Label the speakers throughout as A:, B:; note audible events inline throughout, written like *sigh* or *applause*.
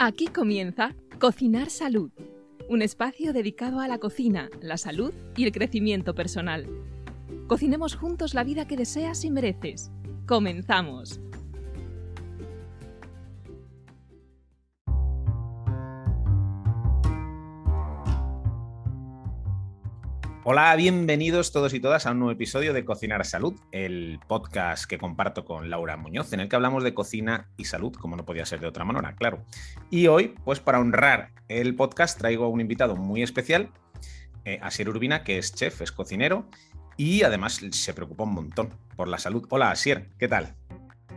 A: Aquí comienza Cocinar Salud, un espacio dedicado a la cocina, la salud y el crecimiento personal. Cocinemos juntos la vida que deseas y mereces. Comenzamos.
B: Hola, bienvenidos todos y todas a un nuevo episodio de Cocinar Salud, el podcast que comparto con Laura Muñoz, en el que hablamos de cocina y salud, como no podía ser de otra manera, claro. Y hoy, pues para honrar el podcast, traigo a un invitado muy especial, eh, Asier Urbina, que es chef, es cocinero y además se preocupa un montón por la salud. Hola, Asier, ¿qué tal?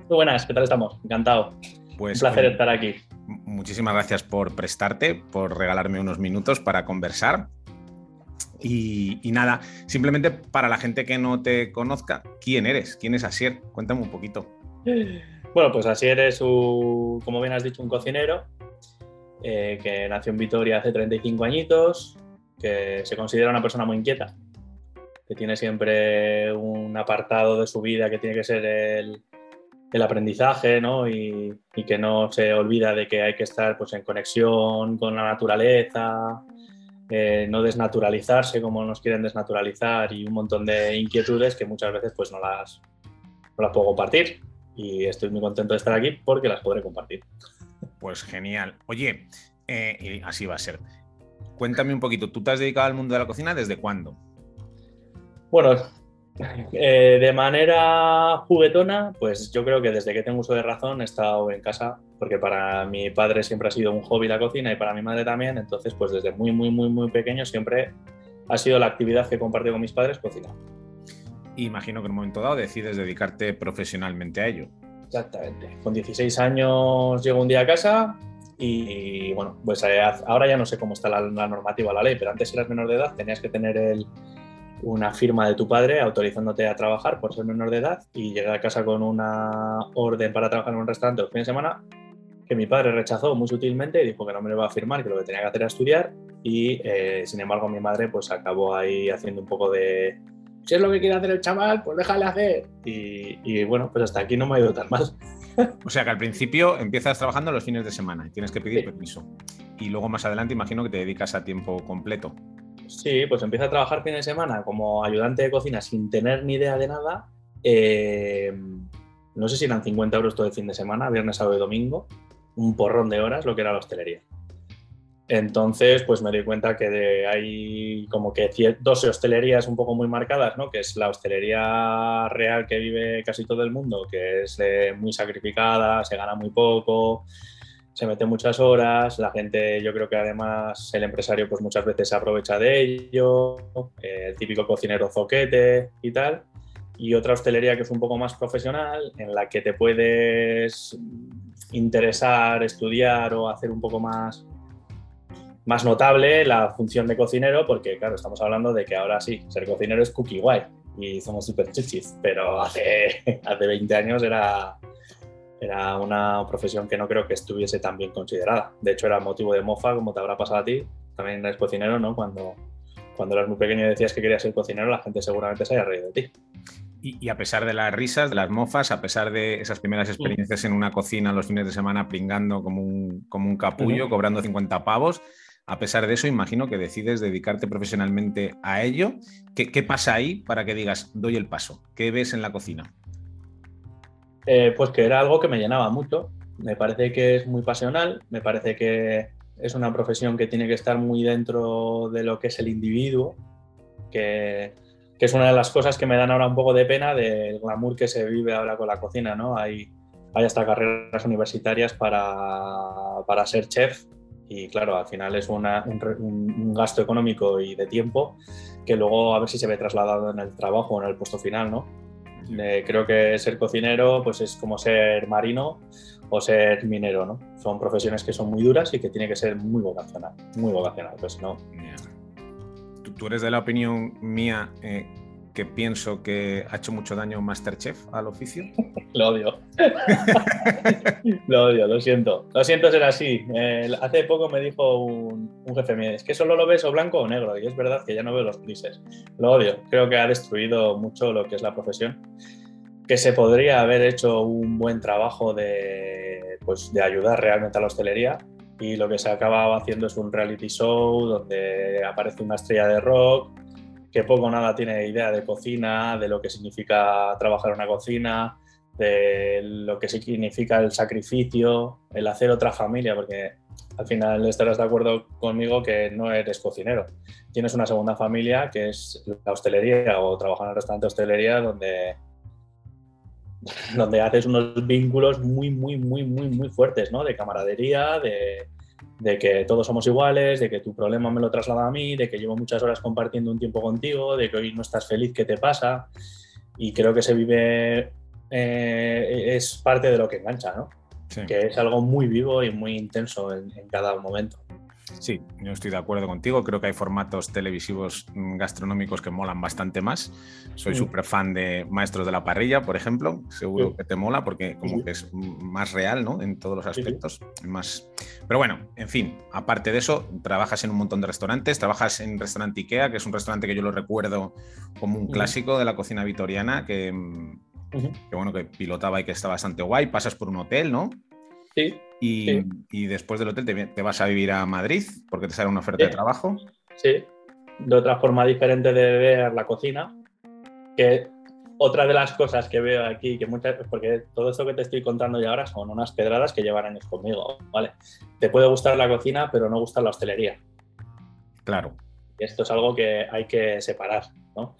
C: Muy buenas, ¿qué tal estamos? Encantado. Pues, un placer estar aquí.
B: Muchísimas gracias por prestarte, por regalarme unos minutos para conversar. Y, nada, simplemente para la gente que no te conozca, ¿quién eres? ¿Quién es Asier? Cuéntame un poquito.
C: Bueno, pues Asier es, como bien has dicho, un cocinero eh, que nació en Vitoria hace 35 añitos, que se considera una persona muy inquieta, que tiene siempre un apartado de su vida que tiene que ser el, aprendizaje, ¿no? Y, y, que no se olvida de que hay que estar pues, en conexión con la naturaleza, eh, no desnaturalizarse como nos quieren desnaturalizar y un montón de inquietudes que muchas veces pues no las, no las puedo compartir y estoy muy contento de estar aquí porque las podré compartir.
B: Pues genial. Oye, eh, y así va a ser. Cuéntame un poquito, ¿tú te has dedicado al mundo de la cocina desde cuándo?
C: Bueno, eh, de manera juguetona, pues yo creo que desde que tengo uso de razón he estado en casa, porque para mi padre siempre ha sido un hobby la cocina y para mi madre también, entonces pues desde muy, muy, muy, muy pequeño siempre ha sido la actividad que he compartido con mis padres, cocinar.
B: Imagino que en un momento dado decides dedicarte profesionalmente a ello.
C: Exactamente. Con 16 años llego un día a casa y, bueno, pues eh, ahora ya no sé cómo está la, la normativa, la ley, pero antes eras menor de edad, tenías que tener el, una firma de tu padre autorizándote a trabajar por ser menor de edad y llegué a casa con una orden para trabajar en un restaurante los fines de semana que mi padre rechazó muy sutilmente y dijo que no me lo iba a firmar, que lo que tenía que hacer era estudiar y eh, sin embargo mi madre pues acabó ahí haciendo un poco de si es lo que quiere hacer el chaval, pues déjale hacer. Y, bueno, pues hasta aquí no me ha ido tan mal. *laughs*
B: O sea que al principio empiezas trabajando los fines de semana y tienes que pedir permiso. Y luego más adelante imagino que te dedicas a tiempo completo.
C: Sí, pues empieza a trabajar fin de semana como ayudante de cocina sin tener ni idea de nada. Eh, no sé si eran 50 euros todo el fin de semana, viernes, sábado y domingo, un porrón de horas, lo que era la hostelería. Entonces, pues me doy cuenta que hay como que dos hostelerías un poco muy marcadas, ¿no? Que es la hostelería real que vive casi todo el mundo, que es eh, muy sacrificada, se gana muy poco, se mete muchas horas, la gente, yo creo que además el empresario pues muchas veces se aprovecha de ello, eh, el típico cocinero zoquete y tal, y otra hostelería que es un poco más profesional, en la que te puedes interesar, estudiar o hacer un poco más, más notable la función de cocinero, porque claro, estamos hablando de que ahora sí, ser cocinero es cookie guay y somos súper chichis, pero hace, *laughs* hace 20 años era era una profesión que no creo que estuviese tan bien considerada. De hecho, era motivo de mofa, como te habrá pasado a ti. También eres cocinero, ¿no? Cuando, cuando eras muy pequeño y decías que querías ser cocinero, la gente seguramente se haya reído de ti.
B: Y, a pesar de las risas, de las mofas, a pesar de esas primeras experiencias en una cocina los fines de semana pringando como un, como un capullo, cobrando 50 pavos, a pesar de eso, imagino que decides dedicarte profesionalmente a ello. ¿Qué, ¿Qué, pasa ahí para que digas, doy el paso? ¿Qué ves en la cocina?
C: Eh, pues que era algo que me llenaba mucho. Me parece que es muy pasional, me parece que es una profesión que tiene que estar muy dentro de lo que es el individuo, que, es una de las cosas que me dan ahora un poco de pena del glamour que se vive ahora con la cocina, ¿no? Hay, hay hasta carreras universitarias para, para ser chef y claro, al final es un, un, gasto económico y de tiempo que luego a ver si se ve trasladado en el trabajo en el puesto final, ¿no? Creo que ser cocinero pues es como ser marino o ser minero, ¿no? Son profesiones que son muy duras y que tiene que ser muy vocacional, muy vocacional, pues no.
B: ¿Tú, eres de la opinión mía eh, que pienso que ha hecho mucho daño Masterchef al oficio? *laughs*
C: lo odio. lo odio, lo siento. Lo siento ser así. hace poco me dijo un, jefe mío, es que solo lo ves o blanco o negro. Y es verdad que ya no veo los grises. Lo odio. Creo que ha destruido mucho lo que es la profesión. Que se podría haber hecho un buen trabajo de, pues, de ayudar realmente a la hostelería y lo que se acaba haciendo es un reality show donde aparece una estrella de rock que poco o nada tiene idea de cocina, de lo que significa trabajar en una cocina, de lo que significa el sacrificio, el hacer otra familia, porque al final estarás de acuerdo conmigo que no eres cocinero. Tienes una segunda familia que es la hostelería o trabajar en un restaurante de hostelería donde, donde haces unos vínculos muy, muy, muy, muy, muy fuertes, ¿no? De camaradería, de, de que todos somos iguales, de que tu problema me lo traslada a mí, de que llevo muchas horas compartiendo un tiempo contigo, de que hoy no estás feliz, ¿qué te pasa? Y creo que se vive, eh, es parte de lo que engancha, ¿no? Que es algo muy vivo y muy intenso en cada momento.
B: Sí, yo estoy de acuerdo contigo. Creo que hay formatos televisivos mm, gastronómicos que molan bastante más. Soy mm. súper fan de Maestros de la Parrilla, por ejemplo. Seguro que te mola porque como que es más real, ¿no? En todos los aspectos. Más... Pero bueno, en fin, aparte de eso, trabajas en un montón de restaurantes. Trabajas en restaurante Ikea, que es un restaurante que yo lo recuerdo como un clásico de la cocina vitoriana, que, que bueno, que pilotaba y que está bastante guay. Pasas por un hotel, ¿no?
C: Sí.
B: Y, después del hotel te, vas a vivir a Madrid porque te sale una oferta de trabajo.
C: Sí, de otra forma diferente de ver la cocina, que otra de las cosas que veo aquí, que muchas, porque todo esto que te estoy contando ya ahora son unas pedradas que llevan años conmigo, ¿vale? Te puede gustar la cocina, pero no gusta la hostelería.
B: Claro.
C: Esto es algo que hay que separar, ¿no?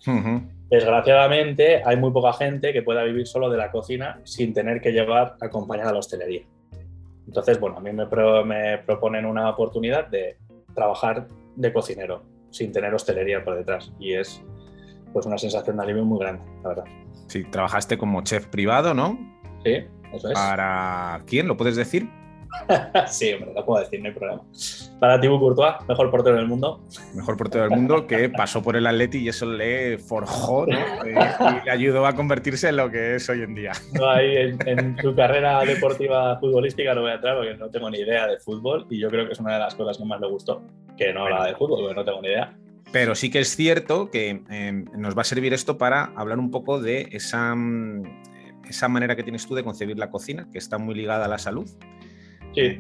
C: Desgraciadamente, hay muy poca gente que pueda vivir solo de la cocina sin tener que llevar acompañada a la hostelería. Entonces, bueno, a mí me, proponen una oportunidad de trabajar de cocinero sin tener hostelería por detrás y es pues una sensación de alivio muy grande, la verdad.
B: Sí, trabajaste como chef privado, ¿no?
C: Sí, eso es.
B: ¿Para quién? ¿Lo puedes decir? *laughs*
C: sí, hombre, lo puedo decir, no hay problema. Para Thibaut Courtois, mejor portero del mundo.
B: Mejor portero del mundo que pasó por el Atleti y eso le forjó ¿no? Eh, y, le ayudó a convertirse en lo que es hoy en día.
C: No, ahí en, su carrera deportiva futbolística no voy a entrar porque no tengo ni idea de fútbol y yo creo que es una de las cosas que más le gustó, que no habla de fútbol porque no tengo ni idea.
B: Pero sí que es cierto que em, nos va a servir esto para hablar un poco de esa, mm, esa manera que tienes tú de concebir la cocina, que está muy ligada a la salud
C: Sí.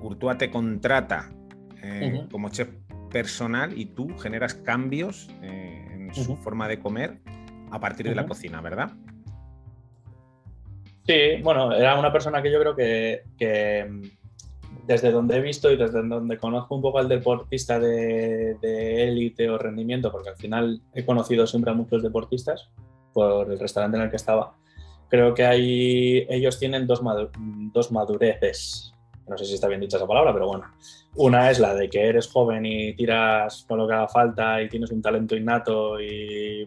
B: Courtois te contrata eh, como chef personal y tú generas cambios eh, en su forma de comer a partir de la cocina, ¿verdad?
C: Sí, bueno, era una persona que yo creo que, em, desde donde he visto y desde donde conozco un poco al deportista de élite o rendimiento, porque al final he conocido siempre a muchos deportistas por el restaurante en el que estaba, creo que hay, ellos tienen dos, dos madureces. No sé si está bien dicha esa palabra, pero bueno. Una es la de que eres joven y tiras con lo que haga falta y tienes un talento innato y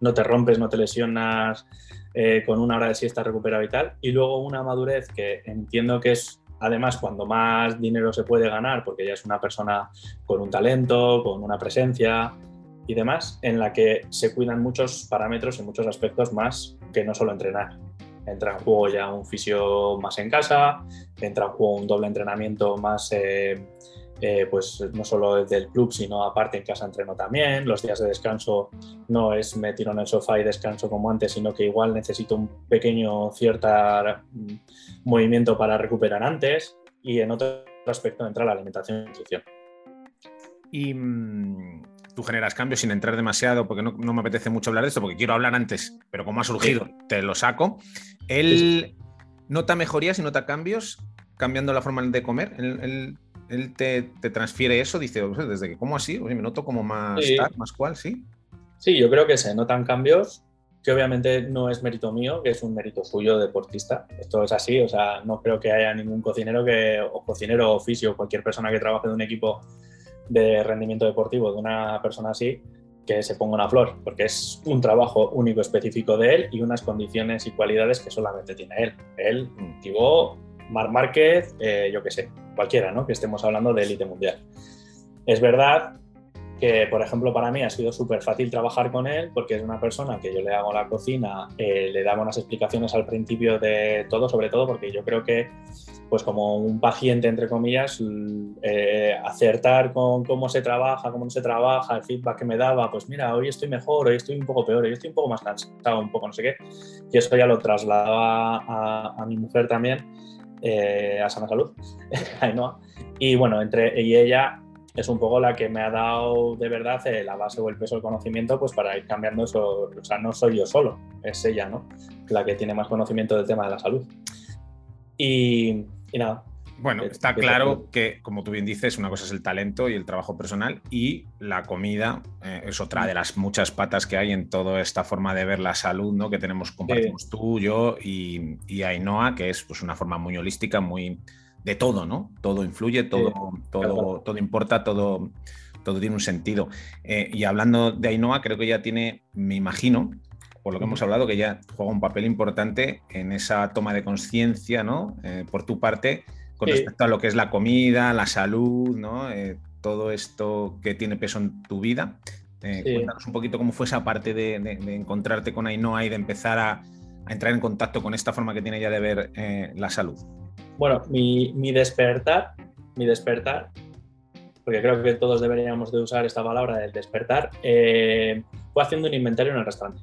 C: no te rompes, no te lesionas, eh, con una hora de siesta recuperado y tal. Y luego una madurez que entiendo que es además cuando más dinero se puede ganar, porque ya es una persona con un talento, con una presencia, y demás, en la que se cuidan muchos parámetros y muchos aspectos más que no solo entrenar. Entra en juego ya un fisio más en casa, entra en juego un doble entrenamiento más, eh, eh, pues no solo del club, sino aparte en casa entreno también. Los días de descanso no es me tiro en el sofá y descanso como antes, sino que igual necesito un pequeño cierto mm, movimiento para recuperar antes. Y en otro aspecto entra la alimentación y nutrición.
B: Y mm, tú generas cambios sin entrar demasiado, porque no, me apetece mucho hablar de esto, porque quiero hablar antes, pero como ha surgido, te lo saco. ¿Él nota mejorías y nota cambios cambiando la forma de comer? ¿Él, te, transfiere eso? Dice, desde que como así, me noto como más más cual, ¿sí?
C: Sí, yo creo que se notan cambios que obviamente no es mérito mío, que es un mérito suyo deportista. Esto es así, o sea, no creo que haya ningún cocinero que, o cocinero oficio, cualquier persona que trabaje en un equipo de rendimiento deportivo de una persona así que se ponga una flor, porque es un trabajo único específico de él y unas condiciones y cualidades que solamente tiene él. Él, Tibó, Mar Márquez, eh, yo qué sé, cualquiera, ¿no? Que estemos hablando de élite mundial. Es verdad que, por ejemplo, para mí ha sido súper fácil trabajar con él porque es una persona que yo le hago la cocina, eh, le daba unas explicaciones al principio de todo, sobre todo porque yo creo que, pues como un paciente, entre comillas, eh, acertar con cómo se trabaja, cómo no se trabaja, el feedback que me daba, pues mira, hoy estoy mejor, hoy estoy un poco peor, hoy estoy un poco más cansado, un poco no sé qué, y eso ya lo trasladaba a, a mi mujer también eh, a Sana Salud, *laughs* Ainhoa. Y bueno, entre y ella es un poco la que me ha dado de verdad eh, la base o el peso del conocimiento pues para ir cambiando eso. O sea, no soy yo solo, es ella, ¿no? La que tiene más conocimiento del tema de la salud. Y, y nada,
B: bueno,
C: Eh,
B: está claro que, como tú bien dices, una cosa es el talento y el trabajo personal y la comida eh, es otra de las muchas patas que hay en toda esta forma de ver la salud, ¿no? Que tenemos, compartimos tú, yo y, y Ainhoa, que es pues, una forma muy holística, muy de todo, ¿no? Todo influye, todo, todo,
C: claro.
B: todo importa, todo, todo tiene un sentido. Eh, y hablando de Ainhoa, creo que ya tiene, me imagino, por lo que hemos hablado, que ya juega un papel importante en esa toma de conciencia, ¿no? Eh, por tu parte, con
C: Sí.
B: respecto a lo que es la comida, la salud, ¿no? Eh, todo esto que tiene peso en tu vida. Eh,
C: Sí.
B: Cuéntanos un poquito cómo fue esa parte de, de- de encontrarte con Ainhoa y de empezar a, a entrar en contacto con esta forma que tiene ella de ver la salud.
C: Bueno, mi, mi despertar, mi despertar, porque creo que todos deberíamos de usar esta palabra del despertar, eh, fue haciendo un inventario en el restaurante.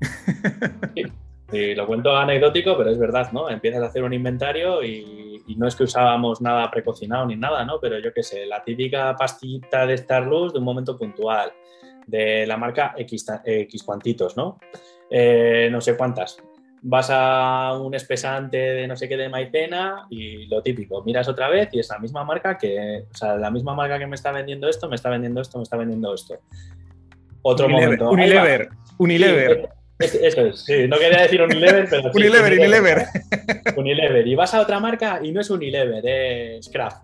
C: *laughs* Sí, y lo cuento anecdótico, pero es verdad, ¿no? Empiezas a hacer un inventario y, y no es que usábamos nada precocinado ni nada, ¿no? Pero yo qué sé, la típica pastillita de Starlux de un momento puntual, de la marca X, X cuantitos, ¿no? Eh, no sé cuántas. Vas a un espesante de no sé qué de maicena y lo típico, miras otra vez y es la misma marca que, o sea, la misma marca que me está vendiendo esto, me está vendiendo esto, me está vendiendo esto. Otro
B: Unilever,
C: momento.
B: Unilever, Unilever,
C: Sí, eso es, sí, no quería decir Unilever, pero sí,
B: Unilever, Unilever.
C: Unilever. Y vas a otra marca y no es Unilever, es Kraft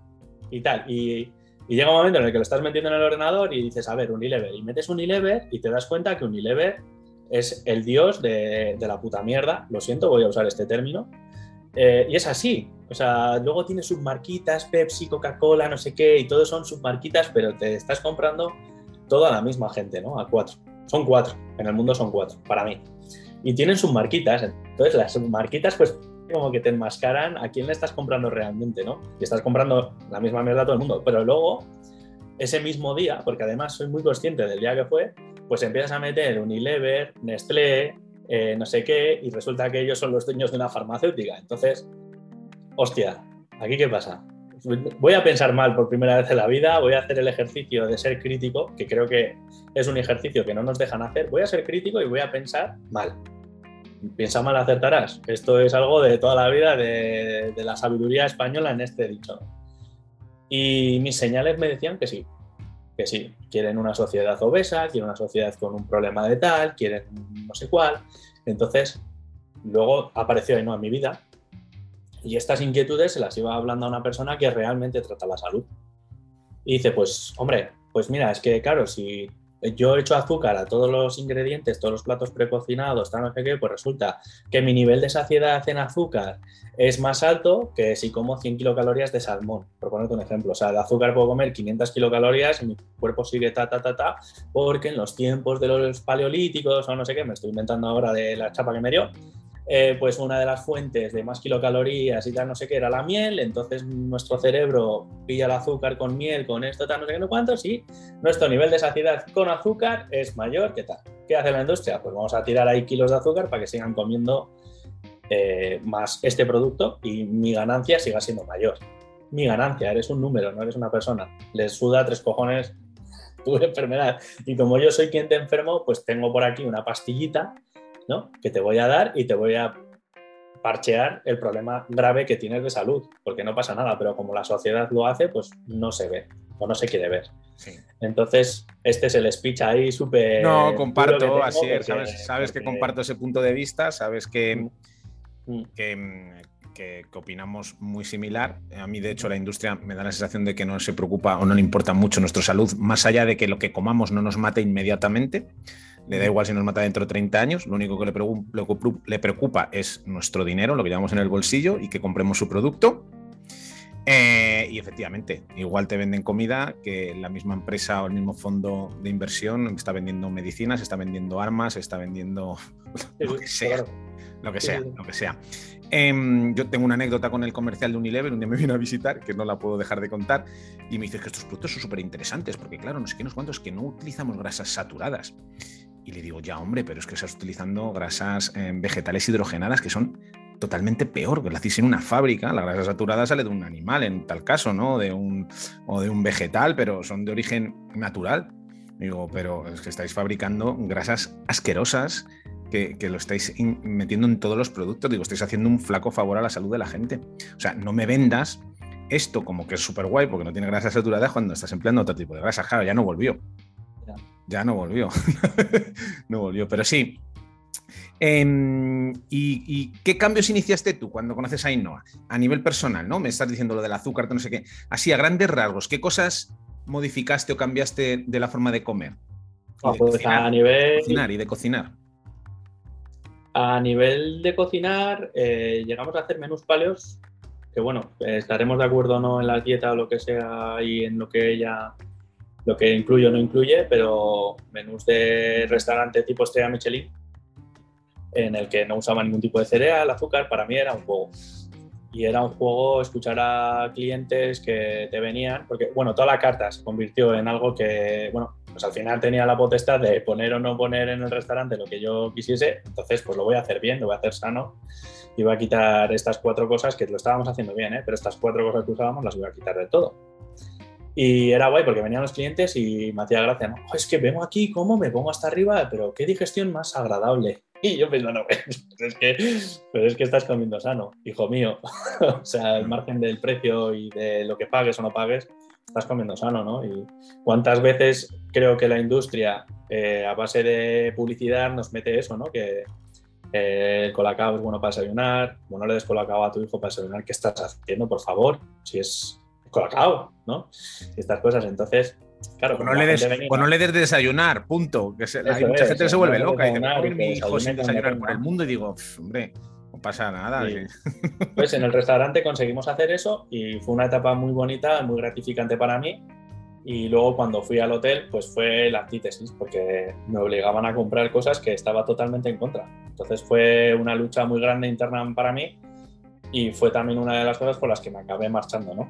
C: y tal. Y, y llega un momento en el que lo estás metiendo en el ordenador y dices, a ver, Unilever. Y metes Unilever y te das cuenta que Unilever es el dios de, la puta mierda. Lo siento, voy a usar este término. Eh, y es así. O sea, luego tiene submarquitas, Pepsi, Coca-Cola, no sé qué, y todos son submarquitas, pero te estás comprando toda la misma gente, ¿no? A cuatro. Son cuatro. En el mundo son cuatro, para mí. Y tienen submarquitas. Entonces, las submarquitas, pues, como que te enmascaran a quién le estás comprando realmente, ¿no? Y estás comprando la misma mierda a todo el mundo. Pero luego, ese mismo día, porque además soy muy consciente del día que fue, pues empiezas a meter Unilever, Nestlé, eh, no sé qué, y resulta que ellos son los dueños de una farmacéutica. Entonces, hostia, ¿aquí qué pasa? Voy a pensar mal por primera vez en la vida, voy a hacer el ejercicio de ser crítico, que creo que es un ejercicio que no nos dejan hacer. Voy a ser crítico y voy a pensar mal. Piensa mal, acertarás. Esto es algo de toda la vida de, de la sabiduría española en este dicho. Y mis señales me decían que sí, que sí, quieren una sociedad obesa, quieren una sociedad con un problema de tal, quieren no sé cuál. Entonces, luego apareció Ainhoa en mi vida y estas inquietudes se las iba hablando a una persona que realmente trata la salud. Y dice, pues, hombre, pues mira, es que claro, si yo echo azúcar a todos los ingredientes, todos los platos precocinados, tal, no sé qué, pues resulta que mi nivel de saciedad en azúcar es más alto que si como 100 kilocalorías de salmón, por ponerte un ejemplo. O sea, de azúcar puedo comer 500 kilocalorías y mi cuerpo sigue ta, ta, ta, ta, porque en los tiempos de los paleolíticos o no sé qué, me estoy inventando ahora de la chapa que me dio, eh, pues una de las fuentes de más kilocalorías y tal, no sé qué, era la miel, entonces nuestro cerebro pilla el azúcar con miel, con esto, tal, no sé qué, no cuántos, y nuestro nivel de saciedad con azúcar es mayor que tal. ¿Qué hace la industria? Pues vamos a tirar ahí kilos de azúcar para que sigan comiendo eh, más este producto y mi ganancia siga siendo mayor. Mi ganancia, eres un número, no eres una persona. Les suda tres cojones tu *laughs* enfermedad. Y como yo soy quien te enfermo, pues tengo por aquí una pastillita ¿no? que te voy a dar y te voy a parchear el problema grave que tienes de salud, porque no pasa nada, pero como la sociedad lo hace, pues no se ve o no se quiere ver.
B: Sí.
C: Entonces, este es el speech ahí súper...
B: No, comparto, así es, sabes, sabes que comparto ese punto de vista, sabes que,
C: Mm.
B: que, mm, que- que opinamos muy similar. A mí, de hecho, la industria me da la sensación de que no se preocupa o no le importa mucho nuestra salud, más allá de que lo que comamos no nos mate inmediatamente. Le da igual si nos mata dentro de 30 años, lo único que le, preocupa es nuestro dinero, lo que llevamos en el bolsillo y que compremos su producto. Eh, y efectivamente, igual te venden comida que la misma empresa o el mismo fondo de inversión está vendiendo medicinas, está vendiendo armas, está vendiendo lo que sea, lo que sea, lo que sea. Yo tengo una anécdota con el comercial de Unilever, un día me vino a visitar, que no la puedo dejar de contar, y me dice que estos productos son súper interesantes, porque claro, no sé qué, no sé cuántos, que no utilizamos grasas saturadas. Y le digo, ya hombre, pero es que estás utilizando grasas eh, vegetales hidrogenadas que son totalmente peor, que la hacéis en una fábrica, la grasa saturada sale de un animal en tal caso, ¿no? De un, o de un vegetal, pero son de origen natural. Digo, pero es que estáis fabricando grasas asquerosas que, lo estáis metiendo en todos los productos. Digo, estáis haciendo un flaco favor a la salud de la gente. O sea, no me vendas esto como que es súper guay porque no tiene grasa saturada cuando estás empleando otro tipo de grasa. Claro, ya no volvió. Ya no volvió. *laughs* no volvió. Pero sí, Em, y, qué cambios iniciaste tú cuando conoces a Ainhoa? A nivel personal, ¿no? Me estás diciendo lo del azúcar, no sé qué. Así, a grandes rasgos, ¿qué cosas modificaste o cambiaste de la forma de comer?
C: Ah, pues a nivel...
B: cocinar y de cocinar.
C: A nivel de cocinar, eh, llegamos a hacer menús paleos, que bueno, estaremos de acuerdo o no en la dieta o lo que sea y en lo que ella, lo que incluye no incluye, pero menús de restaurante tipo estrella Michelin, en el que no usaba ningún tipo de cereal, azúcar, para mí era un juego. Y era un juego escuchar a clientes que te venían, porque bueno, toda la carta se convirtió en algo que, bueno, pues al final tenía la potestad de poner o no poner en el restaurante lo que yo quisiese, entonces pues lo voy a hacer bien, lo voy a hacer sano y voy a quitar estas cuatro cosas que lo estábamos haciendo bien, ¿eh? pero estas cuatro cosas que usábamos las voy a quitar de todo. Y era guay porque venían los clientes y me hacía gracia, ¿no? es que vengo aquí, ¿cómo me pongo hasta arriba? Pero qué digestión más agradable. *laughs* Y yo pensando, pues es, que, pues es que estás comiendo sano, hijo mío. *laughs* o sea, el margen del precio y de lo que pagues o no pagues, estás comiendo sano, ¿no? Y cuántas veces creo que la industria, eh, a base de publicidad, nos mete eso, ¿no? Que eh, el colacao es bueno para desayunar, bueno, no le des colacao a tu hijo para desayunar, ¿qué estás haciendo, por favor? Si es colacao, ¿no? estas cosas, entonces Claro,
B: pues no, le des, pues no le des de desayunar, punto. Que hay mucha gente que se vuelve loca y dice, mi hijo sin desayunar por el mundo y digo, hombre, no pasa nada. *laughs*
C: Pues en el restaurante conseguimos hacer eso y fue una etapa muy bonita, muy gratificante para mí. Y luego cuando fui al hotel, pues fue la antítesis, porque me obligaban a comprar cosas que estaba totalmente en contra. Entonces fue una lucha muy grande interna para mí y fue también una de las cosas por las que me acabé marchando, ¿no?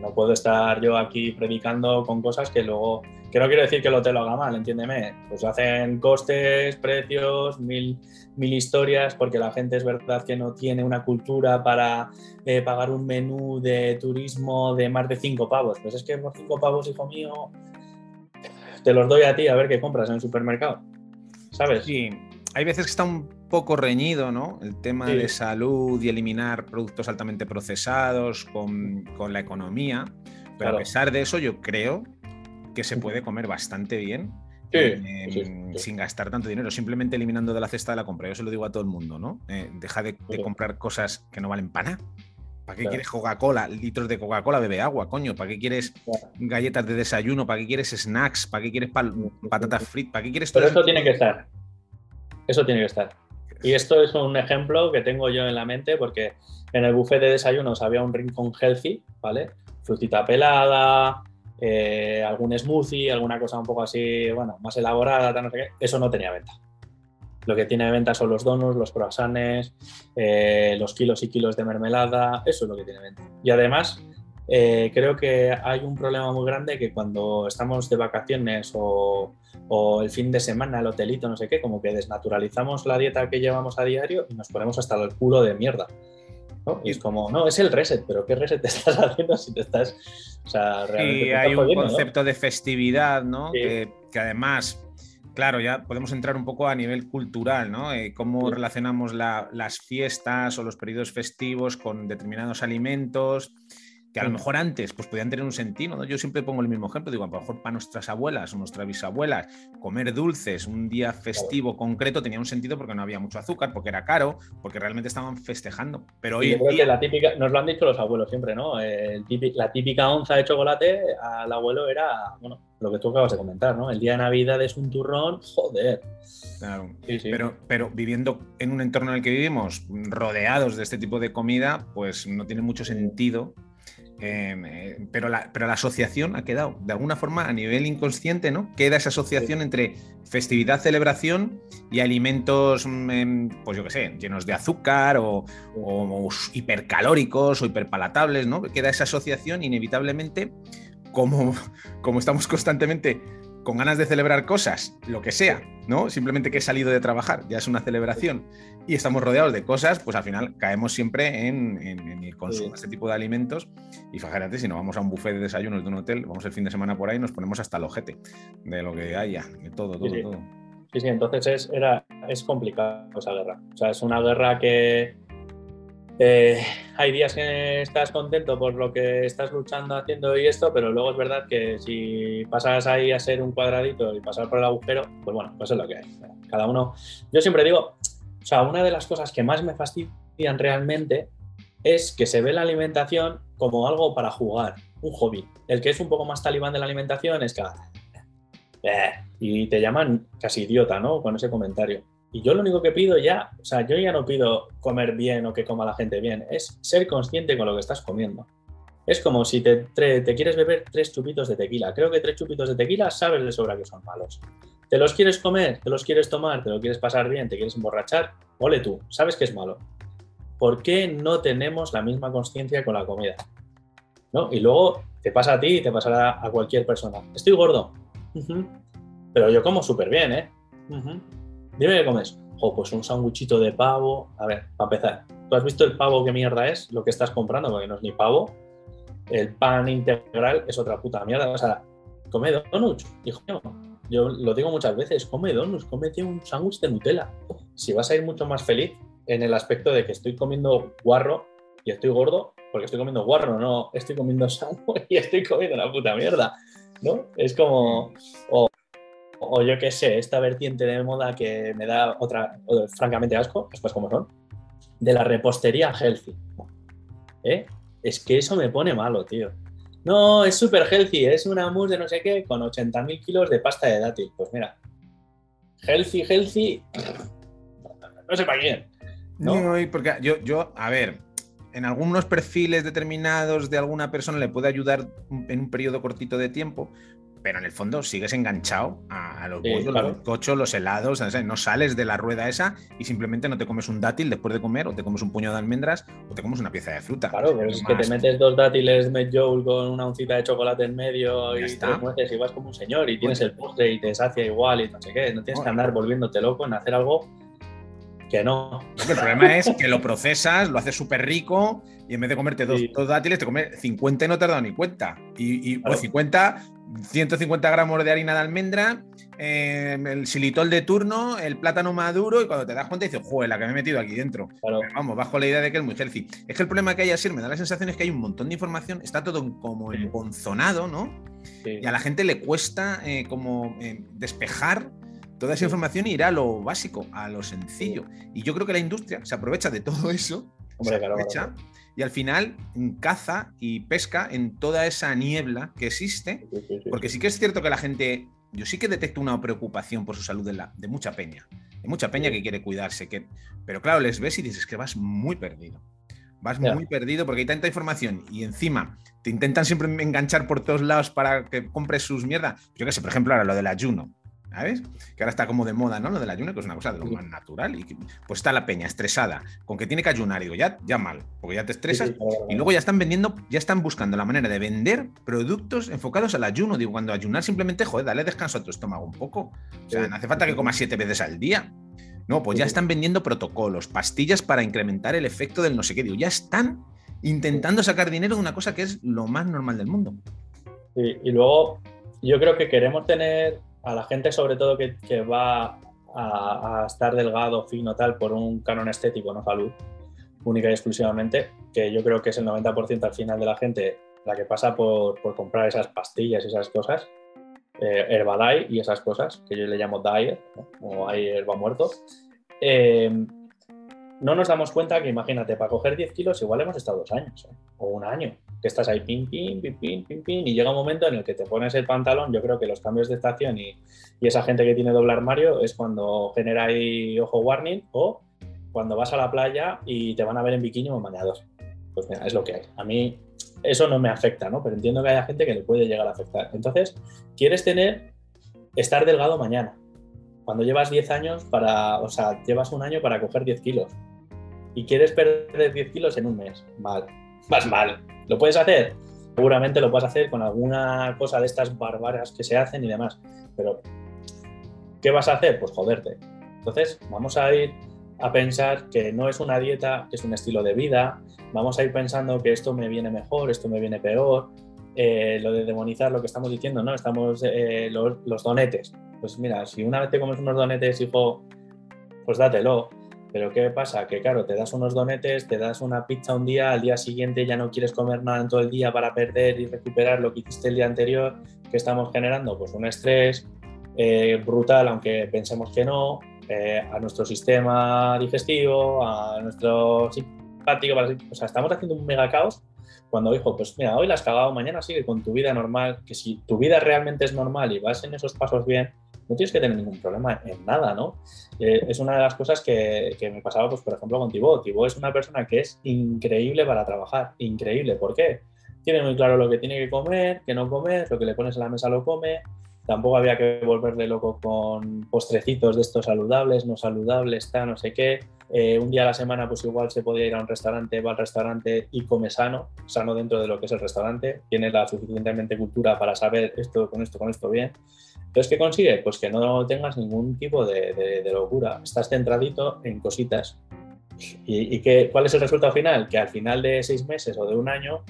C: no puedo estar yo aquí predicando con cosas que luego, que no quiero decir que el hotel lo haga mal, entiéndeme, pues hacen costes, precios, mil, mil historias, porque la gente es verdad que no tiene una cultura para eh, pagar un menú de turismo de más de cinco pavos, pues es que por cinco pavos, hijo mío, te los doy a ti a ver qué compras en el supermercado, ¿sabes?
B: Sí, hay veces que está un poco reñido, ¿no? El tema de salud y eliminar productos altamente procesados con, la economía. Pero a pesar de eso, yo creo que se puede comer bastante bien. sin gastar tanto dinero, simplemente eliminando de la cesta de la compra. Yo se lo digo a todo el mundo, ¿no? Eh, deja de, comprar cosas que no valen para nada. ¿Para qué quieres Coca-Cola? Litros de Coca-Cola, bebe agua, coño. ¿Para qué quieres galletas de desayuno? ¿Para qué quieres snacks? ¿Para qué quieres patatas fritas? ¿Para qué quieres
C: todo Pero eso tiene que estar. Eso tiene que estar. Y esto es un ejemplo que tengo yo en la mente porque en el buffet de desayunos había un rincón healthy, ¿vale? Frutita pelada, eh, algún smoothie, alguna cosa un poco así, bueno, más elaborada, qué. Eso no tenía venta. Lo que tiene venta son los donuts, los croissants, eh, los kilos y kilos de mermelada, eso es lo que tiene venta. Y además, eh, creo que hay un problema muy grande que cuando estamos de vacaciones o, el fin de semana, el hotelito, no sé qué, como que desnaturalizamos la dieta que llevamos a diario y nos ponemos hasta el culo de mierda. Y es como, no, es el reset, pero ¿qué reset te *laughs* estás haciendo si te estás... O sea,
B: realmente hay un concepto de festividad, ¿no? Que, además claro, ya podemos entrar un poco a nivel cultural, ¿no? Eh, cómo relacionamos las fiestas o los periodos festivos con determinados alimentos que a lo mejor antes pues podían tener un sentido, ¿no? Yo siempre pongo el mismo ejemplo, digo, a lo mejor para nuestras abuelas o nuestras bisabuelas comer dulces un día festivo concreto tenía un sentido porque no había mucho azúcar, porque era caro, porque realmente estaban festejando. Pero hoy
C: creo que la típica, nos lo han dicho los abuelos siempre, ¿no? la típica onza de chocolate al abuelo era, bueno, lo que tú acabas de comentar, ¿no? El día de Navidad es un turrón, joder.
B: Claro. Pero, pero viviendo en un entorno en el que vivimos, rodeados de este tipo de comida, pues no tiene mucho sentido eh, pero, la, pero la asociación ha quedado, de alguna forma, a nivel inconsciente, ¿no? Queda esa asociación entre festividad, celebración y alimentos, mm, em, pues yo qué sé, llenos de azúcar o, hipercalóricos o hiperpalatables, ¿no? Queda esa asociación inevitablemente, como, como estamos constantemente con ganas de celebrar cosas, lo que sea, ¿no? Simplemente que he salido de trabajar, ya es una celebración, y estamos rodeados de cosas, pues al final caemos siempre en, el consumo de este tipo de alimentos. Y fíjate, si no vamos a un buffet de desayunos de un hotel, vamos el fin de semana por ahí y nos ponemos hasta el ojete de lo que haya, de todo, todo, todo.
C: Sí, sí, entonces es, era, es complicado esa guerra. O sea, es una guerra que eh, hay días que estás contento por lo que estás luchando, haciendo y esto, pero luego es verdad que si pasas ahí a ser un cuadradito y pasar por el agujero, pues bueno, pues es lo que hay. Cada uno. Yo siempre digo, o sea, una de las cosas que más me fastidian realmente es que se ve la alimentación como algo para jugar, un hobby. El que es un poco más talibán de la alimentación es que. Eh, y te llaman casi idiota, ¿no? Con ese comentario. Y yo lo único que pido ya, o sea, yo ya no pido comer bien o que coma la gente bien, es ser consciente con lo que estás comiendo. Es como si te, te, quieres beber tres chupitos de tequila. Creo que tres chupitos de tequila sabes de sobra que son malos. ¿Te los quieres comer? ¿Te los quieres tomar? ¿Te lo quieres pasar bien? ¿Te quieres emborrachar? Ole tú, sabes que es malo. ¿Por qué no tenemos la misma conciencia con la comida? ¿No? Y luego te pasa a ti y te pasará a cualquier persona. Estoy gordo. Pero yo como súper bien, ¿eh? Dime qué comes. O pues un sándwichito de pavo. A ver, para empezar, ¿tú has visto el pavo qué mierda es lo que estás comprando? Porque no es ni pavo. El pan integral es otra puta mierda. O sea, come donuts, hijo mío. Yo lo digo muchas veces, come donuts, cómete un sándwich de Nutella. Si vas a ir mucho más feliz en el aspecto de que estoy comiendo guarro y estoy gordo, porque estoy comiendo guarro, no estoy comiendo *laughs* sándwich y estoy comiendo una puta mierda. ¿No? Es como. O, yo qué sé, esta vertiente de moda que me da otra, francamente asco, después como son, de la repostería healthy. ¿Eh? Es que eso me pone malo, tío. No, es súper healthy, es una mousse de no sé qué con 80.000 kilos de pasta de dátil. Pues mira, healthy, healthy, no sé para quién.
B: No, porque yo, yo, a ver, en algunos perfiles determinados de alguna persona le puede ayudar en un periodo cortito de tiempo, pero en el fondo sigues enganchado a, los los cochos, los helados, no sales de la rueda esa y simplemente no te comes un dátil después de comer, o te comes un puño de almendras, o te comes una pieza de fruta.
C: Claro, pero es que te metes dos dátiles de Joel con una oncita de chocolate en medio y te mueces y vas como un señor y tienes el postre y te sacia igual y no sé qué. No tienes que andar volviéndote loco en hacer algo que no.
B: El problema es que lo procesas, lo haces súper rico y en vez de comerte dos, dátiles, te comes 50 y no te has dado ni cuenta. Y, y 50, 150 gramos de harina de almendra, em, el xilitol de turno, el plátano maduro y cuando te das cuenta dices, joder, la que me he metido aquí dentro. Vamos, bajo la idea de que es muy healthy. Es que el problema que hay así, me da la sensación es que hay un montón de información, está todo como embonzonado, ¿no? Y a la gente le cuesta eh, como eh, despejar Toda esa información irá a lo básico, a lo sencillo. Y yo creo que la industria se aprovecha de todo eso, y al final caza y pesca en toda esa niebla que existe, porque sí que es cierto que la gente, yo sí que detecto una preocupación por su salud de, la, de mucha peña, de mucha peña que quiere cuidarse, que, pero claro, les ves y dices que vas muy perdido. Vas muy perdido porque hay tanta información y encima te intentan siempre enganchar por todos lados para que compres sus mierdas. Yo qué sé, por ejemplo, ahora lo del ayuno. ¿Sabes? Que ahora está como de moda, ¿no? Lo del ayuno, que es una cosa de lo más natural. Y pues está la peña estresada, con que tiene que ayunar. Digo, ya, ya mal, porque ya te estresas. y luego ya están vendiendo, ya están buscando la manera de vender productos enfocados al ayuno. Digo, cuando ayunar simplemente, joder, dale descanso a tu estómago un poco. O sea, no hace falta que comas siete veces al día. No, pues ya están vendiendo protocolos, pastillas para incrementar el efecto del no sé qué. Digo, ya están intentando sacar dinero de una cosa que es lo más normal del mundo.
C: y luego yo creo que queremos tener a la gente sobre todo que, va a, estar delgado, fino, tal, por un canon estético, no salud, única y exclusivamente, que yo creo que es el 90% al final de la gente la que pasa por, comprar esas pastillas y esas cosas, eh, Herbalife y esas cosas, que yo le llamo diet, o hay herba muerto, eh, no nos damos cuenta que, imagínate, para coger 10 kilos igual hemos estado dos años, ¿eh? o un año, que estás ahí pin, pin, pin, pin, pin, pin, y llega un momento en el que te pones el pantalón, yo creo que los cambios de estación y, esa gente que tiene doble armario es cuando genera ahí ojo warning o cuando vas a la playa y te van a ver en bikini o bañados. Pues mira, es lo que hay. A mí eso no me afecta, ¿no? Pero entiendo que haya gente que le puede llegar a afectar. Entonces, quieres tener, estar delgado mañana, cuando llevas 10 años para, o sea, llevas un año para coger 10 kilos y quieres perder 10 kilos en un mes, mal, vas mal. ¿Lo puedes hacer? seguramente lo puedes hacer con alguna cosa de estas bárbaras que se hacen y demás. Pero, ¿qué vas a hacer? Pues joderte. Entonces, vamos a ir a pensar que no es una dieta, que es un estilo de vida. Vamos a ir pensando que esto me viene mejor, esto me viene peor. Eh, lo de demonizar lo que estamos diciendo, ¿no? Estamos eh, los, donetes. Pues mira, si una vez te comes unos donetes, hijo, pues dátelo. Pero ¿qué pasa? Que claro, te das unos donetes, te das una pizza un día, al día siguiente ya no quieres comer nada en todo el día para perder y recuperar lo que hiciste el día anterior, que estamos generando pues un estrés eh, brutal, aunque pensemos que no, eh, a nuestro sistema digestivo, a nuestro simpático, o sea, estamos haciendo un mega caos cuando dijo, pues mira, hoy la has cagado, mañana sigue con tu vida normal, que si tu vida realmente es normal y vas en esos pasos bien, no tienes que tener ningún problema en nada, ¿no? Eh, es una de las cosas que, que, me pasaba, pues, por ejemplo, con Thibaut. Thibaut es una persona que es increíble para trabajar, increíble. ¿Por qué? Tiene muy claro lo que tiene que comer, que no comer, lo que le pones en la mesa lo come. Tampoco había que volverle loco con postrecitos de estos saludables, no saludables, está, no sé qué. Eh, un día a la semana, pues igual se podía ir a un restaurante, va al restaurante y come sano, sano dentro de lo que es el restaurante. Tiene la suficientemente cultura para saber esto, con esto, con esto bien. Entonces, ¿qué consigue? Pues que no tengas ningún tipo de, locura. Estás centradito en cositas. ¿Y, qué, cuál es el resultado final? Que al final de seis meses o de un año,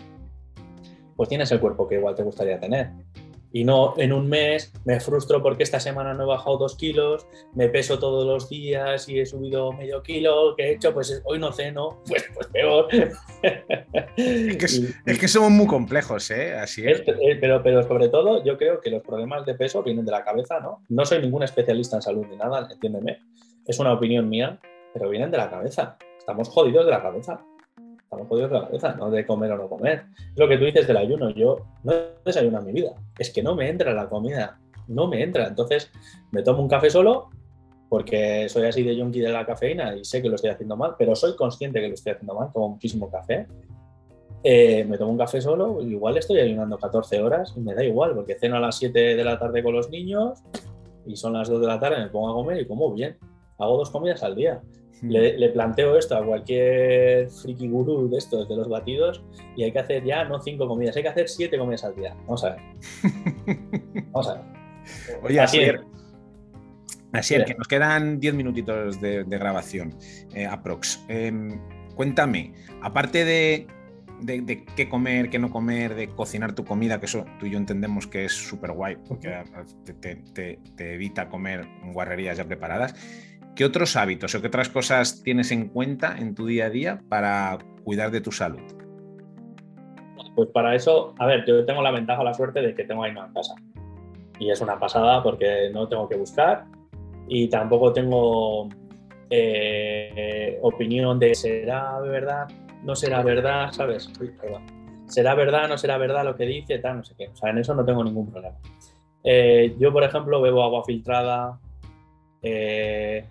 C: pues tienes el cuerpo que igual te gustaría tener y no en un mes me frustro porque esta semana no he bajado dos kilos, me peso todos los días y he subido medio kilo, ¿qué he hecho? Pues hoy no ceno, *laughs* pues, pues peor.
B: Es que, somos muy complejos, ¿eh? Así es.
C: Eh, pero, pero sobre todo yo creo que los problemas de peso vienen de la cabeza, ¿no? No soy ningún especialista en salud ni nada, entiéndeme. Es una opinión mía, pero vienen de la cabeza. Estamos jodidos de la cabeza jodidos de cabeza, no de comer o no comer. lo que tú dices del ayuno, yo no desayuno en mi vida, es que no me entra la comida, no me entra. Entonces me tomo un café solo porque soy así de yonki de la cafeína y sé que lo estoy haciendo mal, pero soy consciente que lo estoy haciendo mal, tomo muchísimo café. Eh, me tomo un café solo, igual estoy ayunando 14 horas y me da igual, porque ceno a las 7 de la tarde con los niños y son las 2 de la tarde, me pongo a comer y como bien. Hago dos comidas al día. Le, planteo esto a cualquier friki gurú de estos, de los batidos, y hay que hacer ya no cinco comidas, hay que hacer siete comidas al día. Vamos a ver. *laughs* Vamos a ver.
B: Oye, así Así es, que nos quedan diez minutitos de, grabación, eh, aprox. Em, cuéntame, aparte de, qué comer, qué no comer, de cocinar tu comida, que eso tú y yo entendemos que es súper guay, porque te, te, evita comer guarrerías ya preparadas. ¿Qué otros hábitos o qué otras cosas tienes en cuenta en tu día a día para cuidar de tu salud?
C: Pues para eso, a ver, yo tengo la ventaja o la suerte de que tengo a Ainhoa en casa. Y es una pasada porque no tengo que buscar y tampoco tengo eh, opinión de será verdad, no será verdad, ¿sabes? será verdad, no será verdad lo que dice, tal, no sé qué. O sea, en eso no tengo ningún problema. Eh, yo, por ejemplo, bebo agua filtrada, eh,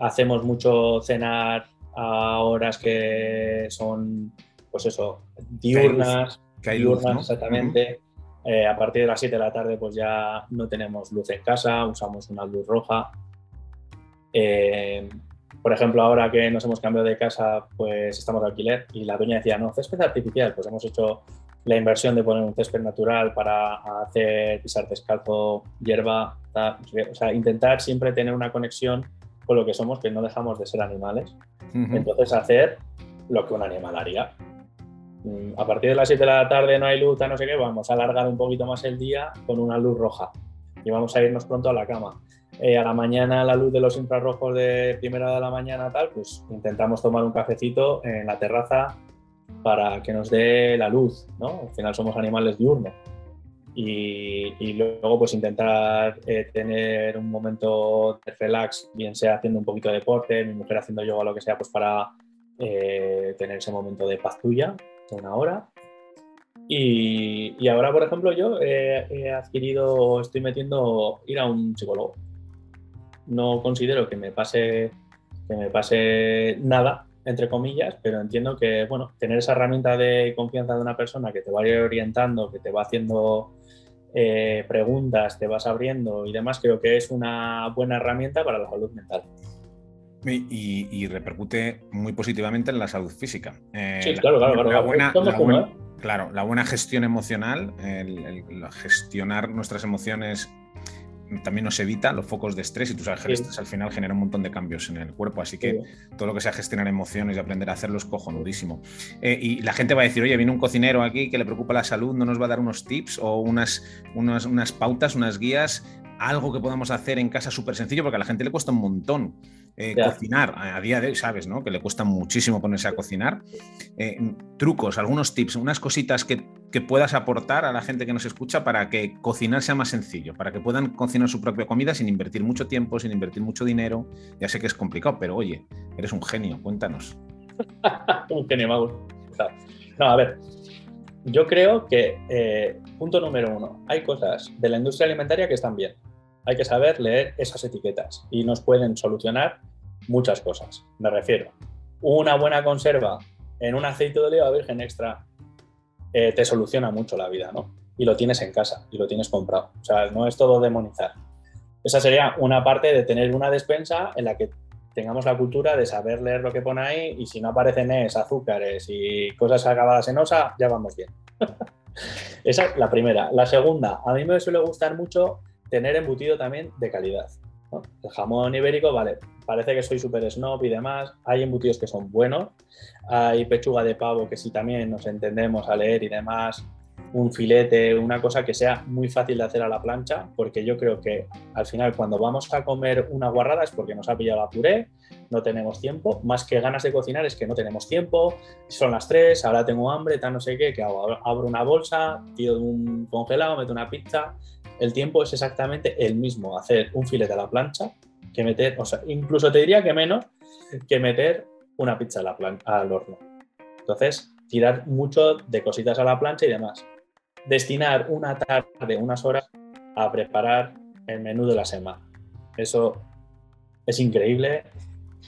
C: hacemos mucho cenar a horas que son, pues eso, diurnas,
B: que hay luz,
C: exactamente. Eh, a partir de las 7 de la tarde, pues ya no tenemos luz en casa, usamos una luz roja. Eh, por ejemplo, ahora que nos hemos cambiado de casa, pues estamos de alquiler y la dueña decía, no, césped artificial, pues hemos hecho la inversión de poner un césped natural para hacer pisar descalzo, hierba, o sea, intentar siempre tener una conexión con lo que somos, que no dejamos de ser animales. Entonces, hacer lo que un animal haría. Mm, a partir de las 7 de la tarde no hay luz, no sé qué, vamos a alargar un poquito más el día con una luz roja y vamos a irnos pronto a la cama. Eh, a la mañana la luz de los infrarrojos de primera de la mañana tal, pues intentamos tomar un cafecito en la terraza para que nos dé la luz, ¿no? Al final somos animales diurnos y, luego pues intentar eh, tener un momento de relax, bien sea haciendo un poquito de deporte, mi mujer haciendo yoga, lo que sea, pues para eh, tener ese momento de paz tuya, una hora. Y, ahora, por ejemplo, yo he adquirido, estoy metiendo ir a un psicólogo. No considero que me pase, que me pase nada, entre comillas, pero entiendo que, bueno, tener esa herramienta de confianza de una persona que te vaya orientando, que te va haciendo eh, preguntas, te vas abriendo y demás, creo que es una buena herramienta para la salud mental.
B: Y, repercute muy positivamente en la salud física.
C: Eh, sí, claro, claro,
B: La buena, Claro, la buena gestión emocional, el, gestionar nuestras emociones también nos evita los focos de estrés y tú sabes que el estrés al final genera un montón de cambios en el cuerpo, así que todo lo que sea gestionar emociones y aprender a hacerlo es cojonudísimo. Eh, y la gente va a decir, oye, viene un cocinero aquí que le preocupa la salud, ¿no nos va a dar unos tips o unas, unas, unas pautas, unas guías algo que podamos hacer en casa súper sencillo, porque a la gente le cuesta un montón eh, cocinar a, día de hoy, sabes, ¿no? Que le cuesta muchísimo ponerse a cocinar. Eh, trucos, algunos tips, unas cositas que, puedas aportar a la gente que nos escucha para que cocinar sea más sencillo, para que puedan cocinar su propia comida sin invertir mucho tiempo, sin invertir mucho dinero. Ya sé que es complicado, pero oye, eres un genio, cuéntanos. *laughs*
C: un genio, Mauro. No, a ver, yo creo que, eh, punto número uno, hay cosas de la industria alimentaria que están bien hay que saber leer esas etiquetas y nos pueden solucionar muchas cosas. Me refiero, una buena conserva en un aceite de oliva virgen extra eh, te soluciona mucho la vida, ¿no? Y lo tienes en casa y lo tienes comprado. O sea, no es todo demonizar. Esa sería una parte de tener una despensa en la que tengamos la cultura de saber leer lo que pone ahí y si no aparecen es, azúcares y cosas acabadas en osa, ya vamos bien. *laughs* Esa es la primera. La segunda, a mí me suele gustar mucho tener embutido también de calidad. El jamón ibérico, vale, parece que soy súper snob y demás. Hay embutidos que son buenos. Hay pechuga de pavo que sí también nos entendemos a leer y demás. Un filete, una cosa que sea muy fácil de hacer a la plancha, porque yo creo que al final cuando vamos a comer una guarrada es porque nos ha pillado la puré, no tenemos tiempo, más que ganas de cocinar es que no tenemos tiempo, son las tres, ahora tengo hambre, tal no sé qué, que hago, abro una bolsa, tiro un congelado, meto una pizza, el tiempo es exactamente el mismo hacer un filete a la plancha que meter, o sea, incluso te diría que menos que meter una pizza a la al horno. Entonces, tirar mucho de cositas a la plancha y demás. Destinar una tarde, unas horas a preparar el menú de la semana. Eso es increíble.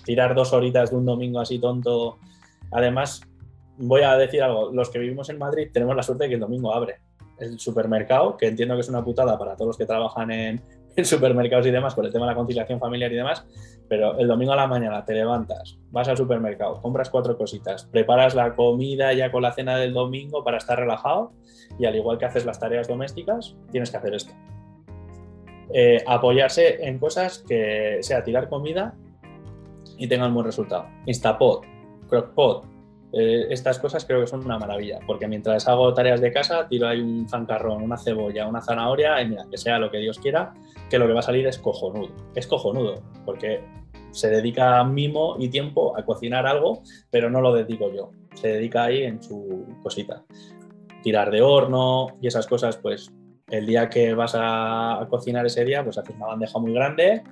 C: Tirar dos horitas de un domingo así tonto. Además, voy a decir algo, los que vivimos en Madrid tenemos la suerte de que el domingo abre el supermercado, que entiendo que es una putada para todos los que trabajan *laughs* en, supermercados y demás, por el tema de la conciliación familiar y demás, pero el domingo a la mañana te levantas, vas al supermercado, compras cuatro cositas, preparas la comida ya con la cena del domingo para estar relajado y al igual que haces las tareas domésticas, tienes que hacer esto. Eh, apoyarse en cosas que sea tirar comida y tengan buen resultado. Instapot, Crockpot, eh, estas cosas creo que son una maravilla, porque mientras hago tareas de casa, tiro ahí un zancarrón, una cebolla, una zanahoria, y mira, que sea lo que Dios quiera, que lo que va a salir es cojonudo. Es cojonudo, porque se dedica mimo y tiempo a cocinar algo, pero no lo dedico yo. Se dedica ahí en su cosita. Tirar de horno y esas cosas, pues el día que vas a, cocinar ese día, pues haces una bandeja muy grande,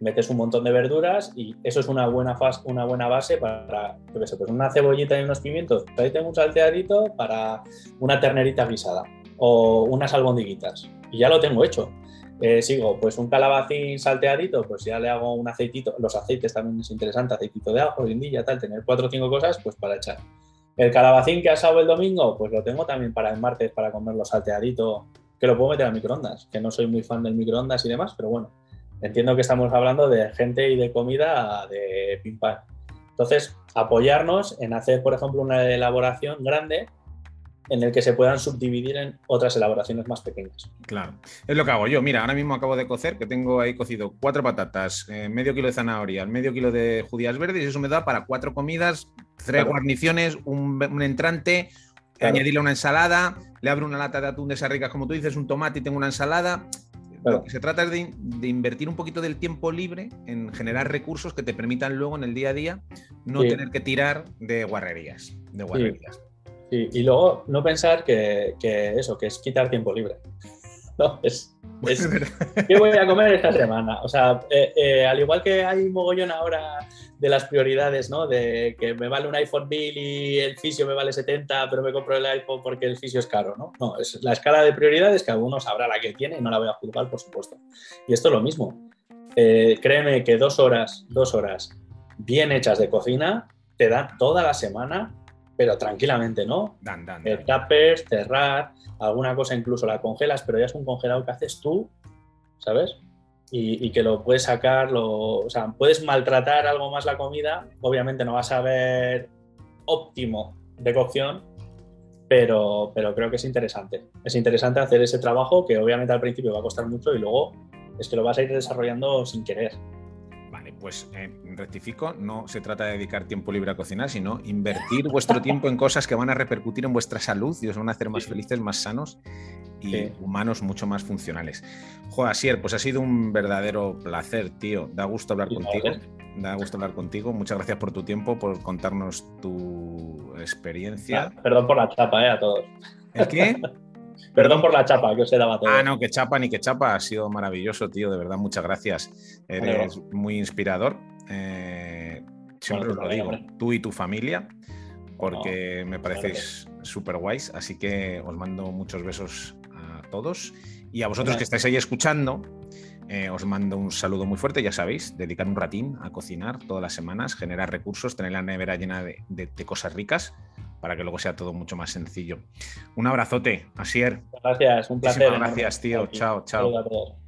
C: metes un montón de verduras y eso es una buena, una buena base para, pues una cebollita y unos pimientos. Ahí tengo un salteadito para una ternerita guisada o unas albondiguitas y ya lo tengo hecho. Eh, sigo, pues un calabacín salteadito, pues ya le hago un aceitito, los aceites también es interesante, aceitito de ajo, guindilla, tal, tener cuatro o cinco cosas, pues para echar. El calabacín que asado el domingo, pues lo tengo también para el martes, para comerlo salteadito, que lo puedo meter al microondas, que no soy muy fan del microondas y demás, pero bueno, entiendo que estamos hablando de gente y de comida de pim Entonces, apoyarnos en hacer, por ejemplo, una elaboración grande en el que se puedan subdividir en otras elaboraciones más pequeñas.
B: Claro, es lo que hago yo. Mira, ahora mismo acabo de cocer, que tengo ahí cocido cuatro patatas, eh, medio kilo de zanahoria, medio kilo de judías verdes, y eso me da para cuatro comidas, tres guarniciones, un, entrante, añadirle una ensalada, le abro una lata de atún de esas ricas, como tú dices, un tomate y tengo una ensalada. Lo que se trata es de, invertir un poquito del tiempo libre en generar recursos que te permitan luego en el día a día no tener que tirar de guarrerías. De guarrerías.
C: Y luego no pensar que, eso, que es quitar tiempo libre. *laughs* No, es, ¿Qué voy a comer esta semana? O sea, eh, eh, al igual que hay mogollón ahora de las prioridades, ¿no? De que me vale un iPhone 1000 y el fisio me vale 70, pero me compro el iPhone porque el fisio es caro, ¿no? No, es la escala de prioridades que uno sabrá la que tiene y no la voy a juzgar, por supuesto. Y esto es lo mismo. Eh, créeme que dos horas, dos horas bien hechas de cocina te dan toda la semana, pero tranquilamente, ¿no?
B: Dan, dan,
C: cerrar, alguna cosa incluso la congelas, pero ya es un congelado que haces tú, ¿sabes? Y, que lo puedes sacar, o sea, puedes maltratar algo más la comida, obviamente no vas a ver óptimo de cocción, pero, pero creo que es interesante. Es interesante hacer ese trabajo que obviamente al principio va a costar mucho y luego es que lo vas a ir desarrollando sin querer.
B: Pues eh, rectifico, no se trata de dedicar tiempo libre a cocinar, sino invertir vuestro tiempo en cosas que van a repercutir en vuestra salud y os van a hacer más felices, más sanos y
C: Sí.
B: humanos mucho más funcionales. Joder, Asier, pues ha sido un verdadero placer, tío. Da gusto hablar
C: Sí,
B: contigo.
C: vale.
B: Da gusto hablar contigo. Muchas gracias por tu tiempo, por contarnos tu experiencia.
C: Ah, Perdón por la chapa, eh, a todos.
B: ¿El qué? *laughs*
C: Perdón por la chapa que os he dado a todos.
B: Ah, no, que chapa ni que chapa. Ha sido maravilloso, tío. De verdad, muchas gracias. Eres muy inspirador. Eh, siempre
C: Bueno,
B: os lo digo.
C: hombre.
B: Tú y tu familia. Porque me parecéis súper guays. Así que os mando muchos besos a todos. Y a vosotros que estáis ahí escuchando, eh, os mando un saludo muy fuerte. Ya sabéis, dedicar un ratín a cocinar todas las semanas, generar recursos, tener la nevera llena de, de- de cosas ricas para que luego sea todo mucho más sencillo. Un abrazote, Asier.
C: Gracias, un placer.
B: Muchísimas gracias, tío. Chao, chao.
C: Todos.